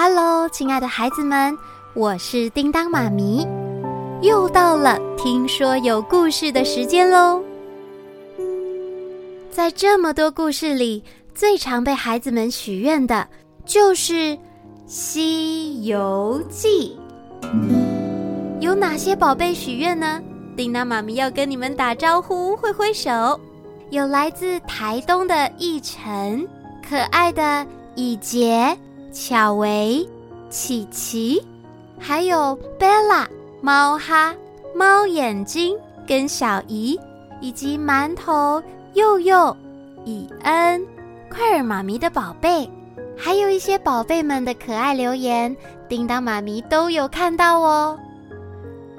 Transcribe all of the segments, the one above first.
Hello，亲爱的孩子们，我是叮当妈咪，又到了听说有故事的时间喽。在这么多故事里，最常被孩子们许愿的就是《西游记》。有哪些宝贝许愿呢？叮当妈咪要跟你们打招呼，挥挥手。有来自台东的奕晨，可爱的以洁、巧维、琪琪，还有 Bella、猫哈、猫眼睛跟小姨，以及馒头、佑佑、以恩、快尔妈咪的宝贝，还有一些宝贝们的可爱留言，叮当妈咪都有看到哦。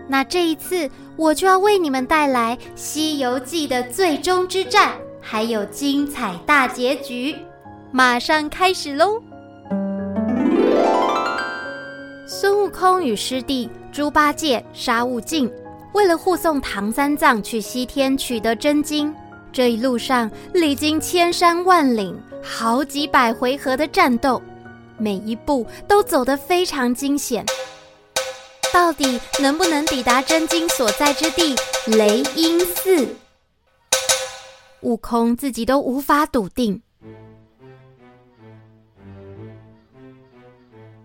那这一次，我就要为你们带来《西游记》的最终之战，还有精彩大结局，马上开始喽！孙悟空与师弟猪八戒、沙悟净，为了护送唐三藏去西天取得真经，这一路上历经千山万岭，好几百回合的战斗，每一步都走得非常惊险。到底能不能抵达真经所在之地雷音寺？悟空自己都无法笃定。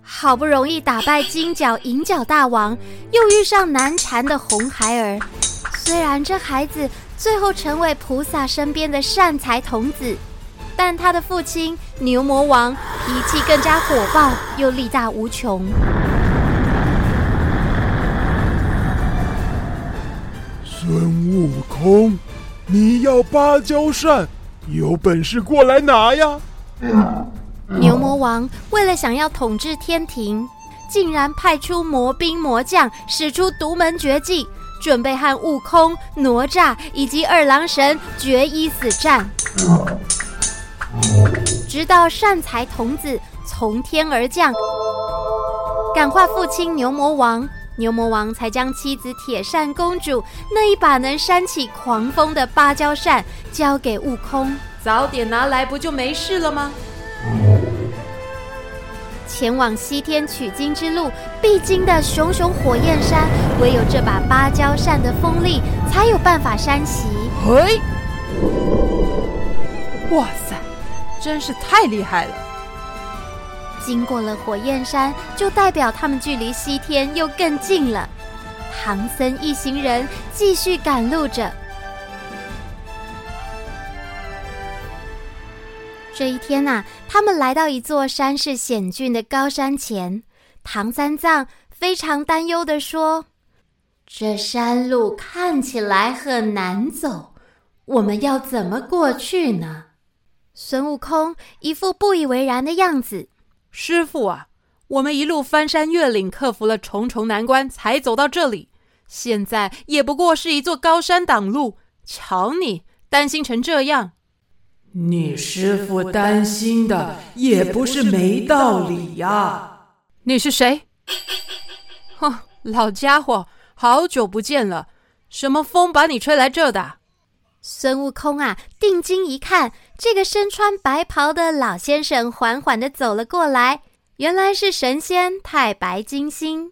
好不容易打败金角银角大王，又遇上难缠的红孩儿。虽然这孩子最后成为菩萨身边的善财童子，但他的父亲牛魔王脾气更加火爆，又力大无穷。孙悟空，你要芭蕉扇，有本事过来拿呀！牛魔王为了想要统治天庭，竟然派出魔兵魔将，使出独门绝技，准备和悟空、哪吒以及二郎神决一死战。直到善财童子从天而降，感化父亲牛魔王。牛魔王才将妻子铁扇公主那一把能扇起狂风的芭蕉扇交给悟空，早点拿来不就没事了吗？前往西天取经之路必经的熊熊火焰山，唯有这把芭蕉扇的锋利才有办法山袭。嘿，哇塞，真是太厉害了！经过了火焰山，就代表他们距离西天又更近了。唐僧一行人继续赶路着。这一天呐、他们来到一座山势险峻的高山前。唐三藏非常担忧地说：“这山路看起来很难走，我们要怎么过去呢？”孙悟空一副不以为然的样子。师傅啊，我们一路翻山越岭，克服了重重难关，才走到这里。现在也不过是一座高山挡路，瞧你担心成这样。你师傅担心的也不是没道理呀。你是谁？哼，老家伙，好久不见了，什么风把你吹来这的？孙悟空啊，定睛一看，这个身穿白袍的老先生缓缓地走了过来，原来是神仙太白金星。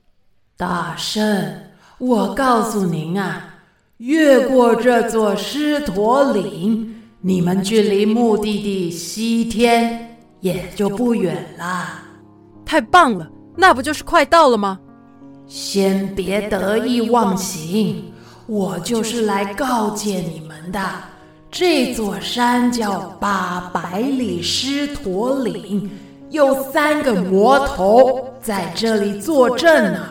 大圣，我告诉您啊，越过这座狮驼岭，你们距离目的地西天也就不远了。太棒了，那不就是快到了吗？先别得意忘形。我就是来告诫你们的，这座山叫八百里狮驼岭，有三个魔头在这里坐镇呢。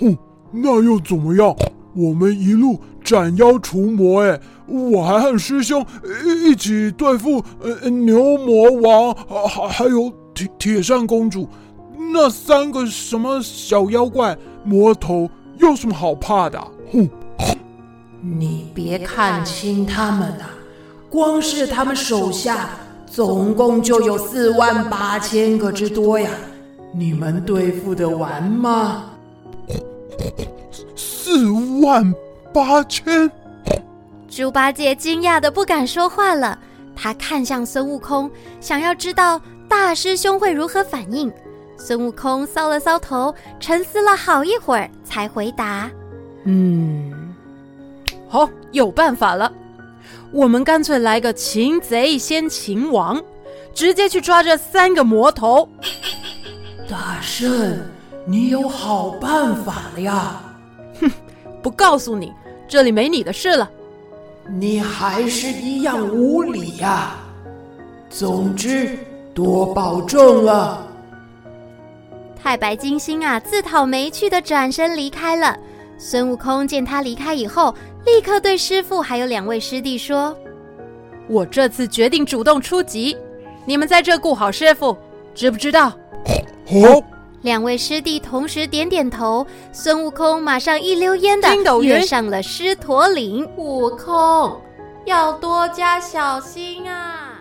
哼，那又怎么样？我们一路斩妖除魔，哎，我还和师兄一起对付呃牛魔王，还还有铁铁扇公主，那三个什么小妖怪魔头。有什么好怕的？哼！你别看轻他们呐，光是他们手下总共就有四万八千个之多呀，你们对付得完吗？四万八千？猪八戒惊讶的不敢说话了，他看向孙悟空，想要知道大师兄会如何反应？孙悟空搔了搔头，沉思了好一会儿，才回答：“嗯，好，有办法了。我们干脆来个擒贼先擒王，直接去抓这三个魔头。”大圣，你有好办法了呀？哼，不告诉你，这里没你的事了。你还是一样无理呀。总之，多保重了。太白金星啊，自讨没趣的转身离开了。孙悟空见他离开以后，立刻对师傅还有两位师弟说：“我这次决定主动出击，你们在这顾好师傅，知不知道？”好。两位师弟同时点点头。孙悟空马上一溜烟的跃上了狮驼岭。悟空要多加小心啊！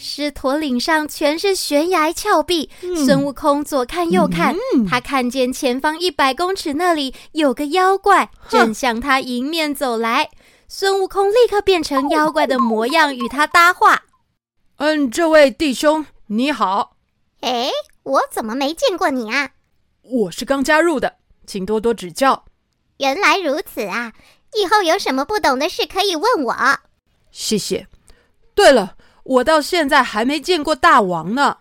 狮驼岭上全是悬崖峭壁，嗯、孙悟空左看右看，嗯、他看见前方一百公尺那里有个妖怪正向他迎面走来。孙悟空立刻变成妖怪的模样与他搭话：“嗯，这位弟兄你好。”哎，我怎么没见过你啊？我是刚加入的，请多多指教。原来如此啊！以后有什么不懂的事可以问我。谢谢。对了，我到现在还没见过大王呢。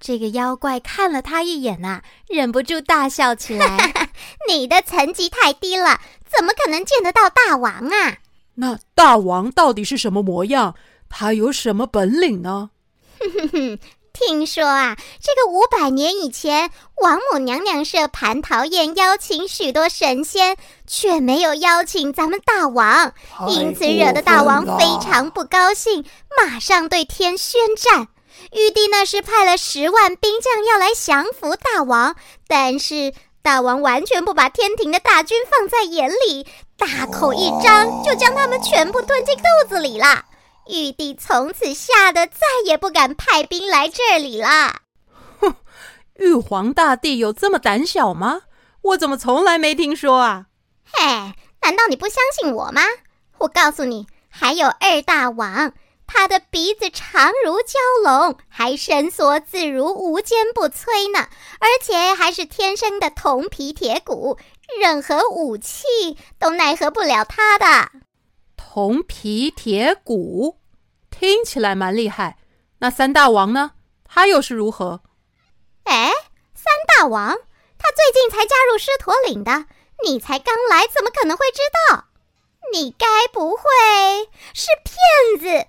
这个妖怪看了他一眼啊，忍不住大笑起来。你的层级太低了，怎么可能见得到大王啊？那大王到底是什么模样？他有什么本领呢？哼哼哼。听说啊，这个五百年以前，王母娘娘设蟠桃宴，邀请许多神仙，却没有邀请咱们大王，因此惹得大王非常不高兴，马上对天宣战。玉帝那时派了十万兵将要来降服大王，但是大王完全不把天庭的大军放在眼里，大口一张就将他们全部吞进肚子里了。玉帝从此吓得再也不敢派兵来这里了。哼，玉皇大帝有这么胆小吗？我怎么从来没听说啊？嘿，难道你不相信我吗？我告诉你，还有二大王，他的鼻子长如蛟龙，还伸缩自如，无坚不摧呢，而且还是天生的铜皮铁骨，任何武器都奈何不了他的。铜皮铁骨，听起来蛮厉害。那三大王呢？他又是如何？哎，三大王，他最近才加入狮驼岭的，你才刚来，怎么可能会知道？你该不会是骗子？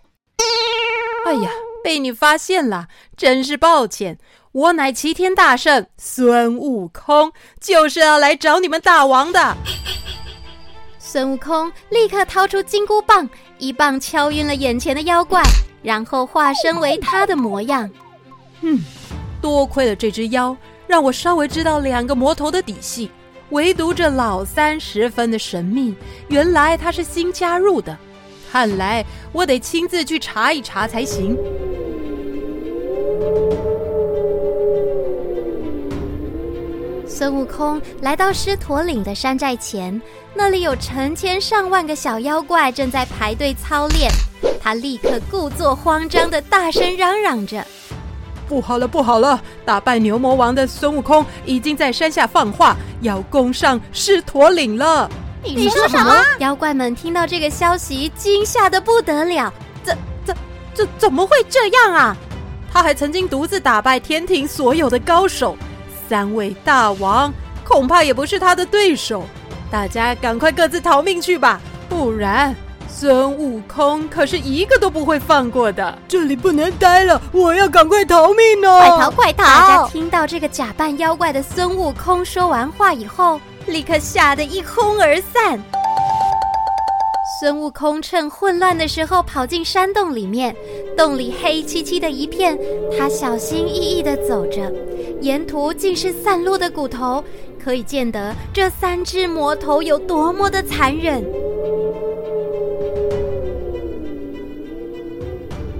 哎呀，被你发现了，真是抱歉。我乃齐天大圣孙悟空，就是要来找你们大王的。孙悟空立刻掏出金箍棒，一棒敲晕了眼前的妖怪，然后化身为他的模样。嗯，多亏了这只妖，让我稍微知道两个魔头的底细。唯独这老三十分的神秘，原来他是新加入的。看来我得亲自去查一查才行。孙悟空来到狮驼岭的山寨前，那里有成千上万个小妖怪正在排队操练。他立刻故作慌张的大声嚷嚷着：“不好了，不好了！打败牛魔王的孙悟空已经在山下放话，要攻上狮驼岭了。”你说什么？妖怪们听到这个消息，惊吓的不得了。怎、怎、怎、怎么会这样啊？他还曾经独自打败天庭所有的高手。三位大王恐怕也不是他的对手，大家赶快各自逃命去吧，不然孙悟空可是一个都不会放过的。这里不能待了，我要赶快逃命哦！快逃，快逃！大家听到这个假扮妖怪的孙悟空说完话以后，立刻吓得一哄而散。孙悟空趁混乱的时候跑进山洞里面，洞里黑漆漆的一片，他小心翼翼地走着。沿途尽是散落的骨头，可以见得这三只魔头有多么的残忍。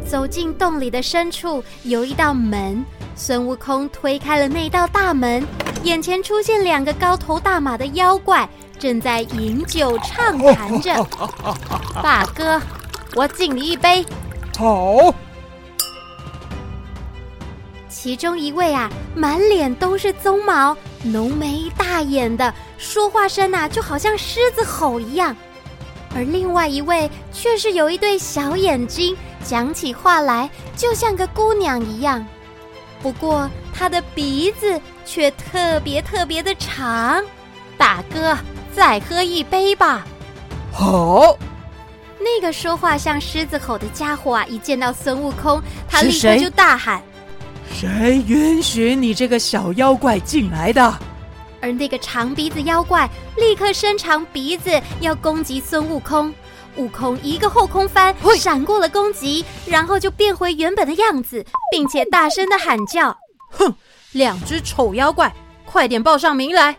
走进洞里的深处，有一道门。孙悟空推开了那道大门，眼前出现两个高头大马的妖怪，正在饮酒畅谈着。大哥，我敬你一杯。好。其中一位啊，满脸都是鬃毛，浓眉大眼的，说话声啊就好像狮子吼一样；而另外一位却是有一对小眼睛，讲起话来就像个姑娘一样。不过他的鼻子却特别特别的长。大哥，再喝一杯吧。好。那个说话像狮子吼的家伙啊，一见到孙悟空，他立刻就大喊。谁允许你这个小妖怪进来的？而那个长鼻子妖怪立刻伸长鼻子要攻击孙悟空，悟空一个后空翻，闪过了攻击，然后就变回原本的样子，并且大声的喊叫：“哼，两只丑妖怪，快点报上名来！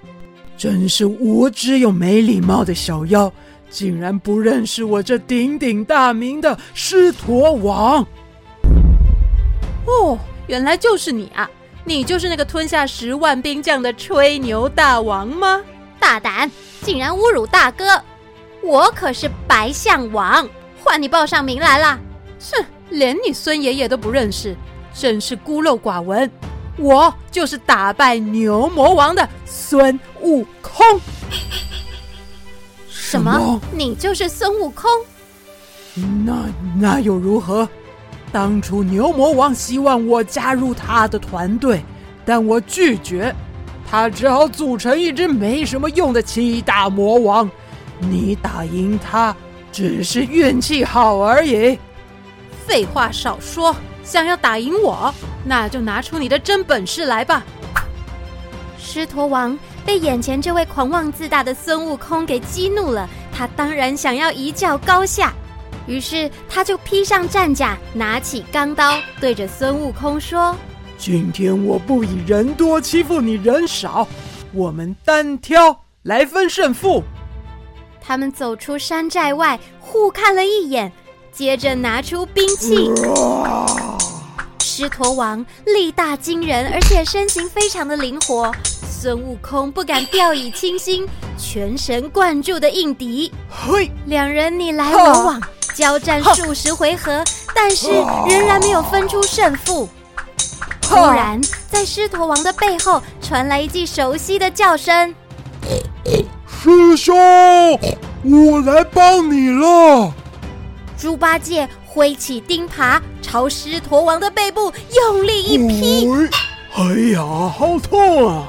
真是无知又没礼貌的小妖，竟然不认识我这鼎鼎大名的狮驼王！”哦。原来就是你啊！你就是那个吞下十万兵将的吹牛大王吗？大胆，竟然侮辱大哥！我可是白象王，换你报上名来了。哼，连你孙爷爷都不认识，真是孤陋寡闻。我就是打败牛魔王的孙悟空。什么？你就是孙悟空？那那又如何？当初牛魔王希望我加入他的团队，但我拒绝，他只好组成一支没什么用的七大魔王。你打赢他只是运气好而已。废话少说，想要打赢我，那就拿出你的真本事来吧。狮驼王被眼前这位狂妄自大的孙悟空给激怒了，他当然想要一较高下。于是他就披上战甲，拿起钢刀，对着孙悟空说：“今天我不以人多欺负你人少，我们单挑来分胜负。”他们走出山寨外，互看了一眼，接着拿出兵器。狮驼王力大惊人，而且身形非常的灵活，孙悟空不敢掉以轻心，全神贯注的应敌。嘿，两人你来我往。交战数十回合，但是仍然没有分出胜负。突然，在狮驼王的背后传来一记熟悉的叫声：“师兄，我来帮你了！”猪八戒挥起钉耙，朝狮驼王的背部用力一劈。哎呀，好痛啊！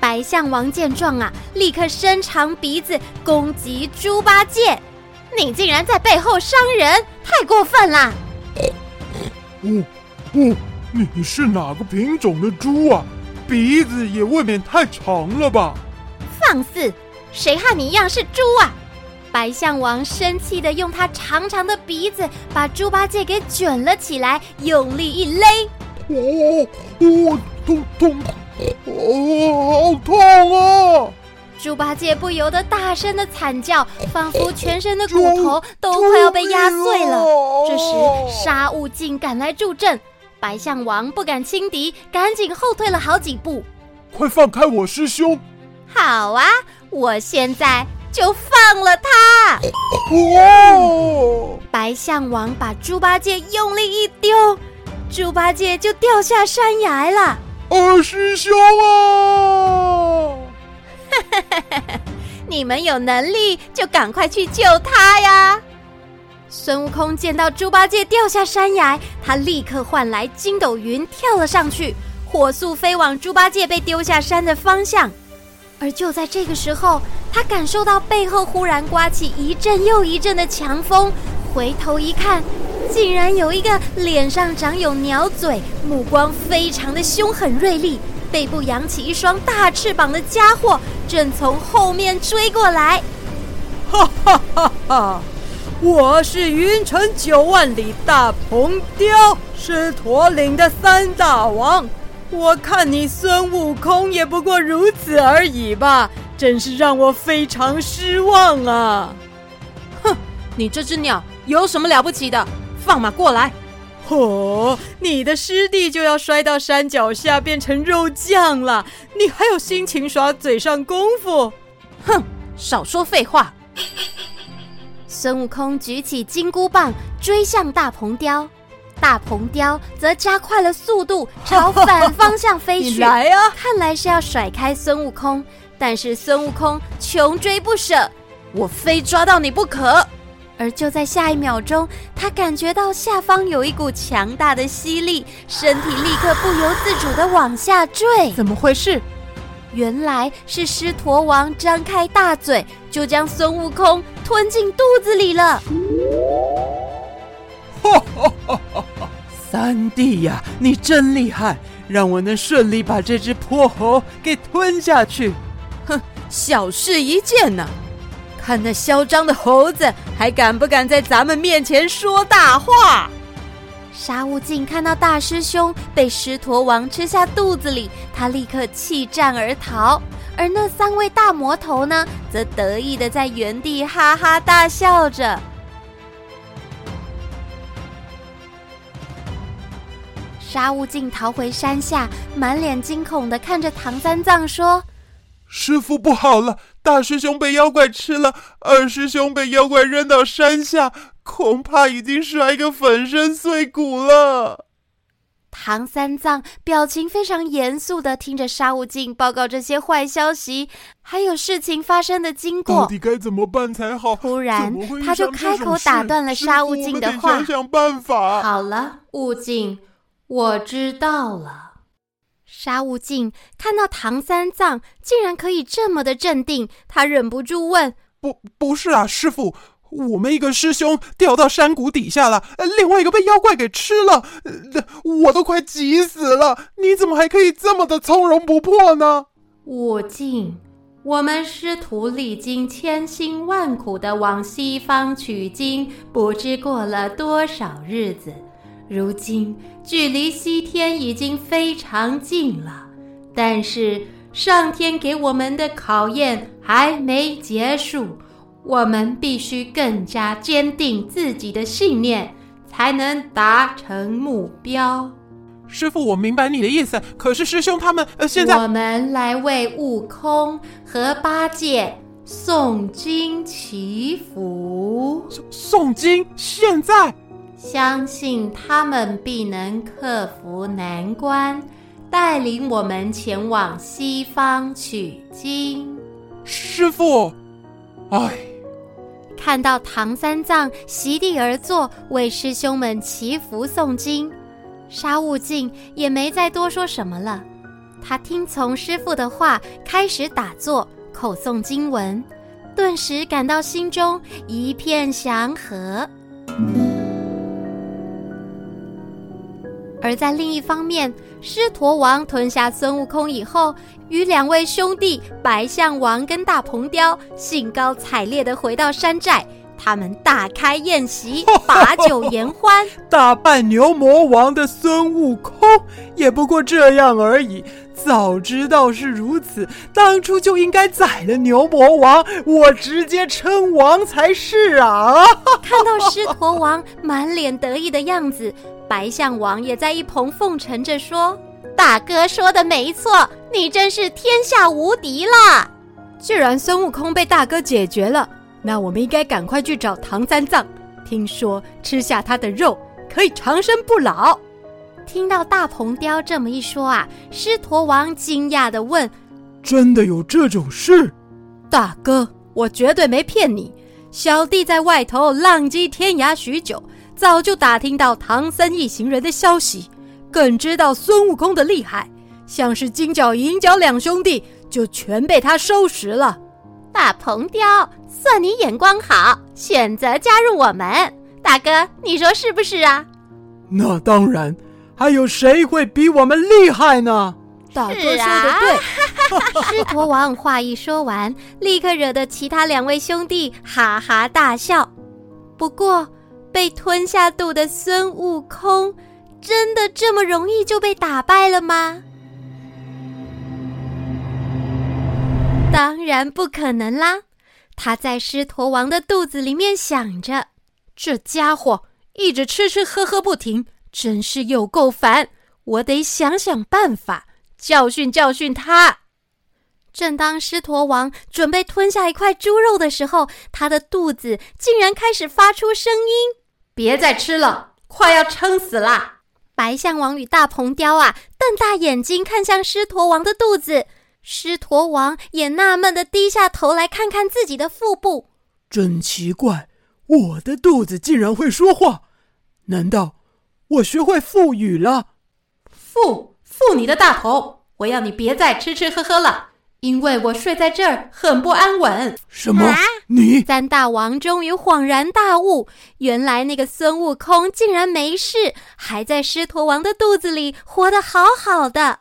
白象王见状啊，立刻伸长鼻子攻击猪八戒。你竟然在背后伤人，太过分了！哦哦，你是哪个品种的猪啊？鼻子也未免太长了吧？放肆！谁和你一样是猪啊？白象王生气的用他长长的鼻子把猪八戒给卷了起来，用力一勒。哦哦，痛痛！哦，好痛啊！猪八戒不由得大声的惨叫，仿佛全身的骨头都快要被压碎了。这时沙悟净赶来助阵，白象王不敢轻敌，赶紧后退了好几步。快放开我师兄！好啊，我现在就放了他。哦！白象王把猪八戒用力一丢，猪八戒就掉下山崖了。二师兄啊！你们有能力就赶快去救他呀！孙悟空见到猪八戒掉下山崖，他立刻唤来筋斗云跳了上去，火速飞往猪八戒被丢下山的方向。而就在这个时候，他感受到背后忽然刮起一阵又一阵的强风，回头一看，竟然有一个脸上长有鸟嘴、目光非常的凶狠锐利。背部扬起一双大翅膀的家伙，正从后面追过来。哈哈哈哈！我是云城九万里大鹏雕，狮驼岭的三大王。我看你孙悟空也不过如此而已吧，真是让我非常失望啊！哼，你这只鸟有什么了不起的？放马过来！哦，你的师弟就要摔到山脚下变成肉酱了，你还有心情耍嘴上功夫？哼，少说废话！孙悟空举起金箍棒追向大鹏雕，大鹏雕则加快了速度，朝反方向飞 去。你来啊！看来是要甩开孙悟空，但是孙悟空穷追不舍，我非抓到你不可。而就在下一秒钟，他感觉到下方有一股强大的吸力，身体立刻不由自主地往下坠。怎么回事？原来是狮驼王张开大嘴，就将孙悟空吞进肚子里了。哈哈哈哈哈！三弟呀，你真厉害，让我能顺利把这只泼猴给吞下去。哼，小事一件呐。看那嚣张的猴子，还敢不敢在咱们面前说大话？沙悟净看到大师兄被狮驼王吃下肚子里，他立刻弃战而逃。而那三位大魔头呢，则得意的在原地哈哈大笑着。沙悟净逃回山下，满脸惊恐地看着唐三藏说。师傅不好了，大师兄被妖怪吃了，二师兄被妖怪扔到山下，恐怕已经摔个粉身碎骨了。唐三藏表情非常严肃地听着沙悟净报告这些坏消息，还有事情发生的经过。到底该怎么办才好？突然，他就开口打断了沙悟净的话：“想想办法。”好了，悟净，我知道了。沙悟净看到唐三藏竟然可以这么的镇定，他忍不住问：“不，不是啊，师傅，我们一个师兄掉到山谷底下了，另外一个被妖怪给吃了，我都快急死了。你怎么还可以这么的从容不迫呢？”悟净，我们师徒历经千辛万苦的往西方取经，不知过了多少日子。如今距离西天已经非常近了，但是上天给我们的考验还没结束，我们必须更加坚定自己的信念，才能达成目标。师傅，我明白你的意思，可是师兄他们呃现在……我们来为悟空和八戒诵经祈福。诵经？现在？相信他们必能克服难关，带领我们前往西方取经。师傅，哎，看到唐三藏席地而坐，为师兄们祈福诵经，沙悟净也没再多说什么了。他听从师傅的话，开始打坐，口诵经文，顿时感到心中一片祥和。而在另一方面，狮驼王吞下孙悟空以后，与两位兄弟白象王跟大鹏雕兴高采烈地回到山寨。他们大开宴席，把酒言欢。打败牛魔王的孙悟空也不过这样而已。早知道是如此，当初就应该宰了牛魔王，我直接称王才是啊！看到狮驼王满脸得意的样子。白象王也在一旁奉承着说：“大哥说的没错，你真是天下无敌了。既然孙悟空被大哥解决了，那我们应该赶快去找唐三藏。听说吃下他的肉可以长生不老。”听到大鹏雕这么一说啊，狮驼王惊讶地问：“真的有这种事？大哥，我绝对没骗你。小弟在外头浪迹天涯许久。”早就打听到唐僧一行人的消息，更知道孙悟空的厉害，像是金角银角两兄弟就全被他收拾了。大鹏雕，算你眼光好，选择加入我们。大哥，你说是不是啊？那当然，还有谁会比我们厉害呢？大哥说的对。狮驼王话一说完，立刻惹得其他两位兄弟哈哈大笑。不过。被吞下肚的孙悟空，真的这么容易就被打败了吗？当然不可能啦！他在狮驼王的肚子里面想着，这家伙一直吃吃喝喝不停，真是有够烦。我得想想办法教训教训他。正当狮驼王准备吞下一块猪肉的时候，他的肚子竟然开始发出声音：“别再吃了，快要撑死了。白象王与大鹏雕啊，瞪大眼睛看向狮驼王的肚子。狮驼王也纳闷的低下头来看看自己的腹部，真奇怪，我的肚子竟然会说话？难道我学会腹语了？腹腹你的大头！我要你别再吃吃喝喝了，因为我睡在这儿很不安稳。什么？你？三大王终于恍然大悟，原来那个孙悟空竟然没事，还在狮驼王的肚子里活得好好的。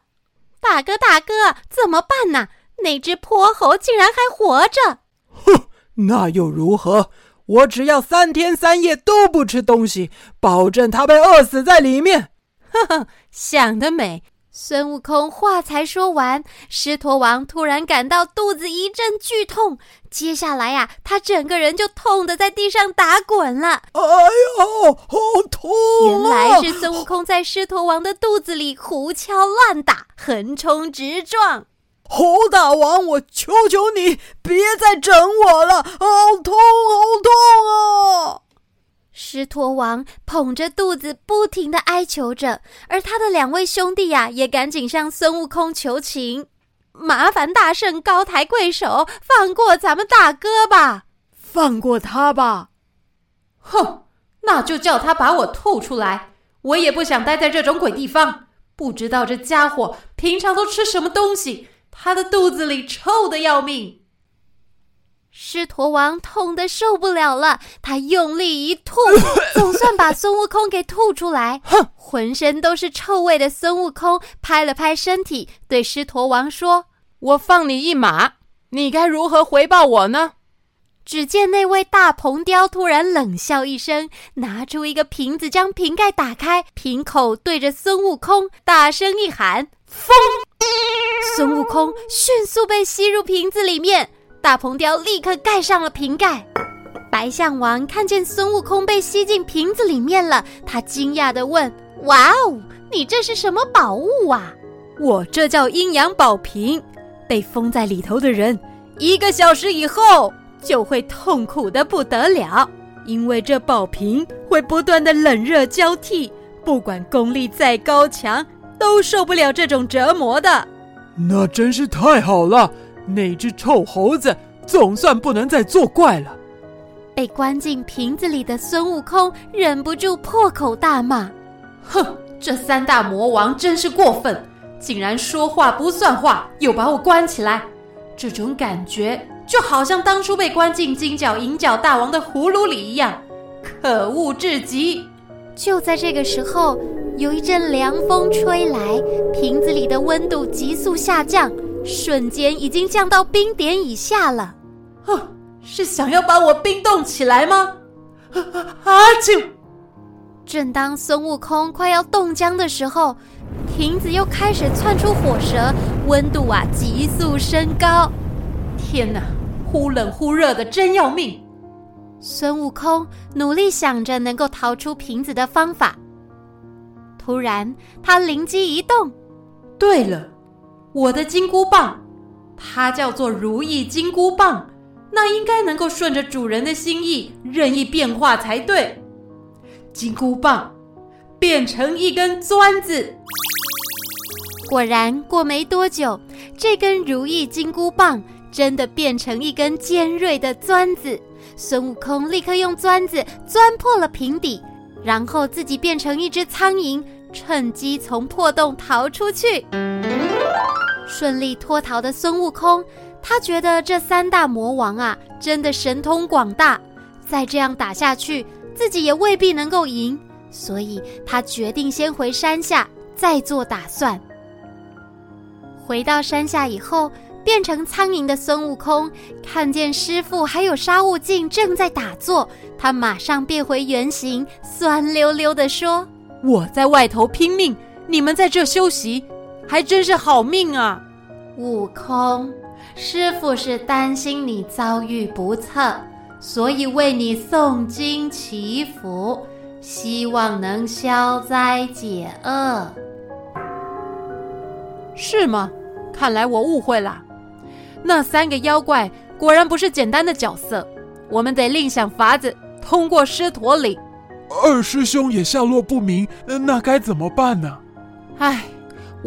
大哥，大哥，怎么办呢？那只泼猴竟然还活着！哼，那又如何？我只要三天三夜都不吃东西，保证他被饿死在里面。呵呵，想得美！孙悟空话才说完，狮驼王突然感到肚子一阵剧痛，接下来呀、啊，他整个人就痛得在地上打滚了。哎呦，好痛啊！原来是孙悟空在狮驼王的肚子里胡敲乱打，横冲直撞。猴大王，我求求你别再整我了，好痛，好痛啊！狮驼王捧着肚子，不停的哀求着，而他的两位兄弟呀、啊，也赶紧向孙悟空求情：“麻烦大圣高抬贵手，放过咱们大哥吧！放过他吧！”哼，那就叫他把我吐出来，我也不想待在这种鬼地方。不知道这家伙平常都吃什么东西，他的肚子里臭的要命。狮驼王痛得受不了了，他用力一吐，总算把孙悟空给吐出来。哼，浑身都是臭味的孙悟空拍了拍身体，对狮驼王说：“我放你一马，你该如何回报我呢？”只见那位大鹏雕突然冷笑一声，拿出一个瓶子，将瓶盖打开，瓶口对着孙悟空大声一喊：“风！”孙悟空迅速被吸入瓶子里面。大鹏雕立刻盖上了瓶盖。白象王看见孙悟空被吸进瓶子里面了，他惊讶地问：“哇哦，你这是什么宝物啊？”“我这叫阴阳宝瓶，被封在里头的人，一个小时以后就会痛苦的不得了，因为这宝瓶会不断的冷热交替，不管功力再高强，都受不了这种折磨的。”“那真是太好了。”那只臭猴子总算不能再作怪了。被关进瓶子里的孙悟空忍不住破口大骂：“哼，这三大魔王真是过分，竟然说话不算话，又把我关起来。这种感觉就好像当初被关进金角银角大王的葫芦里一样，可恶至极。”就在这个时候，有一阵凉风吹来，瓶子里的温度急速下降。瞬间已经降到冰点以下了，啊！是想要把我冰冻起来吗？啊啊！就正当孙悟空快要冻僵的时候，瓶子又开始窜出火舌，温度啊急速升高。天哪，忽冷忽热的，真要命！孙悟空努力想着能够逃出瓶子的方法，突然他灵机一动，对了。我的金箍棒，它叫做如意金箍棒，那应该能够顺着主人的心意任意变化才对。金箍棒变成一根钻子，果然过没多久，这根如意金箍棒真的变成一根尖锐的钻子。孙悟空立刻用钻子钻破了瓶底，然后自己变成一只苍蝇，趁机从破洞逃出去。顺利脱逃的孙悟空，他觉得这三大魔王啊，真的神通广大，再这样打下去，自己也未必能够赢，所以他决定先回山下再做打算。回到山下以后，变成苍蝇的孙悟空看见师傅还有沙悟净正在打坐，他马上变回原形，酸溜溜地说：“我在外头拼命，你们在这休息。”还真是好命啊！悟空，师傅是担心你遭遇不测，所以为你诵经祈福，希望能消灾解厄。是吗？看来我误会了。那三个妖怪果然不是简单的角色，我们得另想法子通过狮驼岭。二师兄也下落不明，那该怎么办呢？唉，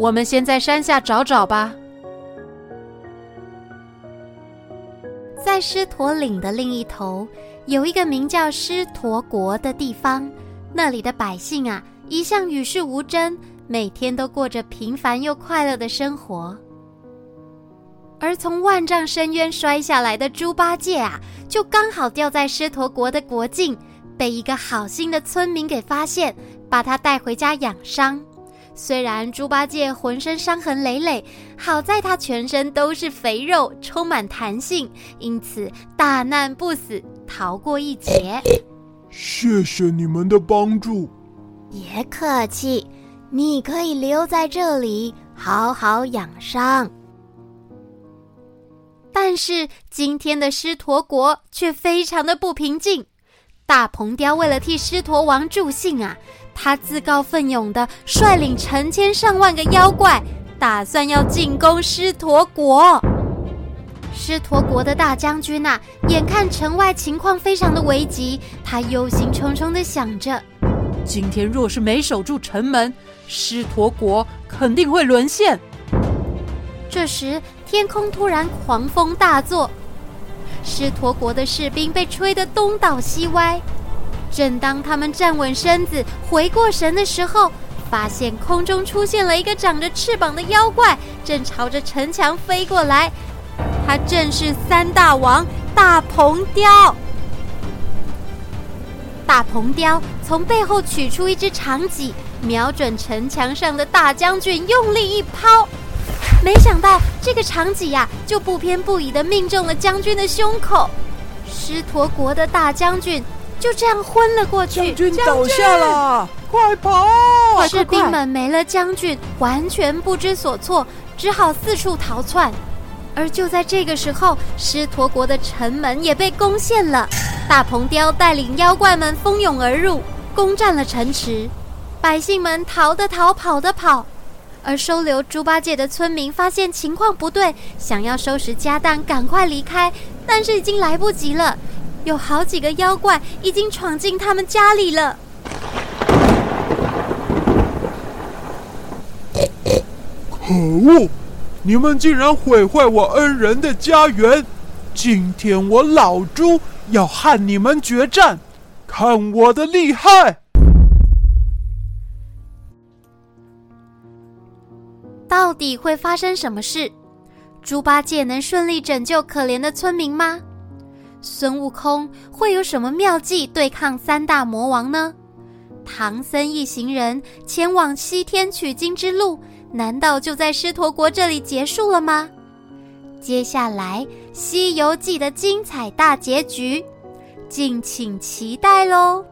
我们先在山下找找吧。在狮驼岭的另一头，有一个名叫狮驼国的地方，那里的百姓啊，一向与世无争，每天都过着平凡又快乐的生活。而从万丈深渊摔下来的猪八戒啊，就刚好掉在狮驼国的国境，被一个好心的村民给发现，把他带回家养伤。虽然猪八戒浑身伤痕累累，好在他全身都是肥肉，充满弹性，因此大难不死，逃过一劫。谢谢你们的帮助。别客气，你可以留在这里好好养伤。但是今天的狮驼国却非常的不平静。大鹏雕为了替狮驼王助兴啊，他自告奋勇地率领成千上万个妖怪，打算要进攻狮驼国。狮驼国的大将军呐，眼看城外情况非常的危急，他忧心忡忡地想着：今天若是没守住城门，狮驼国肯定会沦陷。这时，天空突然狂风大作，狮驼国的士兵被吹得东倒西歪。正当他们站稳身子、回过神的时候，发现空中出现了一个长着翅膀的妖怪，正朝着城墙飞过来。他正是三大王大鹏雕。大鹏雕从背后取出一支长戟，瞄准城墙上的大将军，用力一抛。没想到这个长戟呀，就不偏不倚的命中了将军的胸口，狮驼国的大将军就这样昏了过去。将军倒下了，快跑！士兵们没了将军，完全不知所措，只好四处逃窜。而就在这个时候，狮驼国的城门也被攻陷了，大鹏雕带领妖怪们蜂拥而入，攻占了城池，百姓们逃的逃，跑的跑。而收留猪八戒的村民发现情况不对，想要收拾家当赶快离开，但是已经来不及了，有好几个妖怪已经闯进他们家里了。可恶！你们竟然毁坏我恩人的家园！今天我老猪要和你们决战，看我的厉害！到底会发生什么事？猪八戒能顺利拯救可怜的村民吗？孙悟空会有什么妙计对抗三大魔王呢？唐僧一行人前往西天取经之路，难道就在狮驼国这里结束了吗？接下来《西游记》的精彩大结局，敬请期待喽！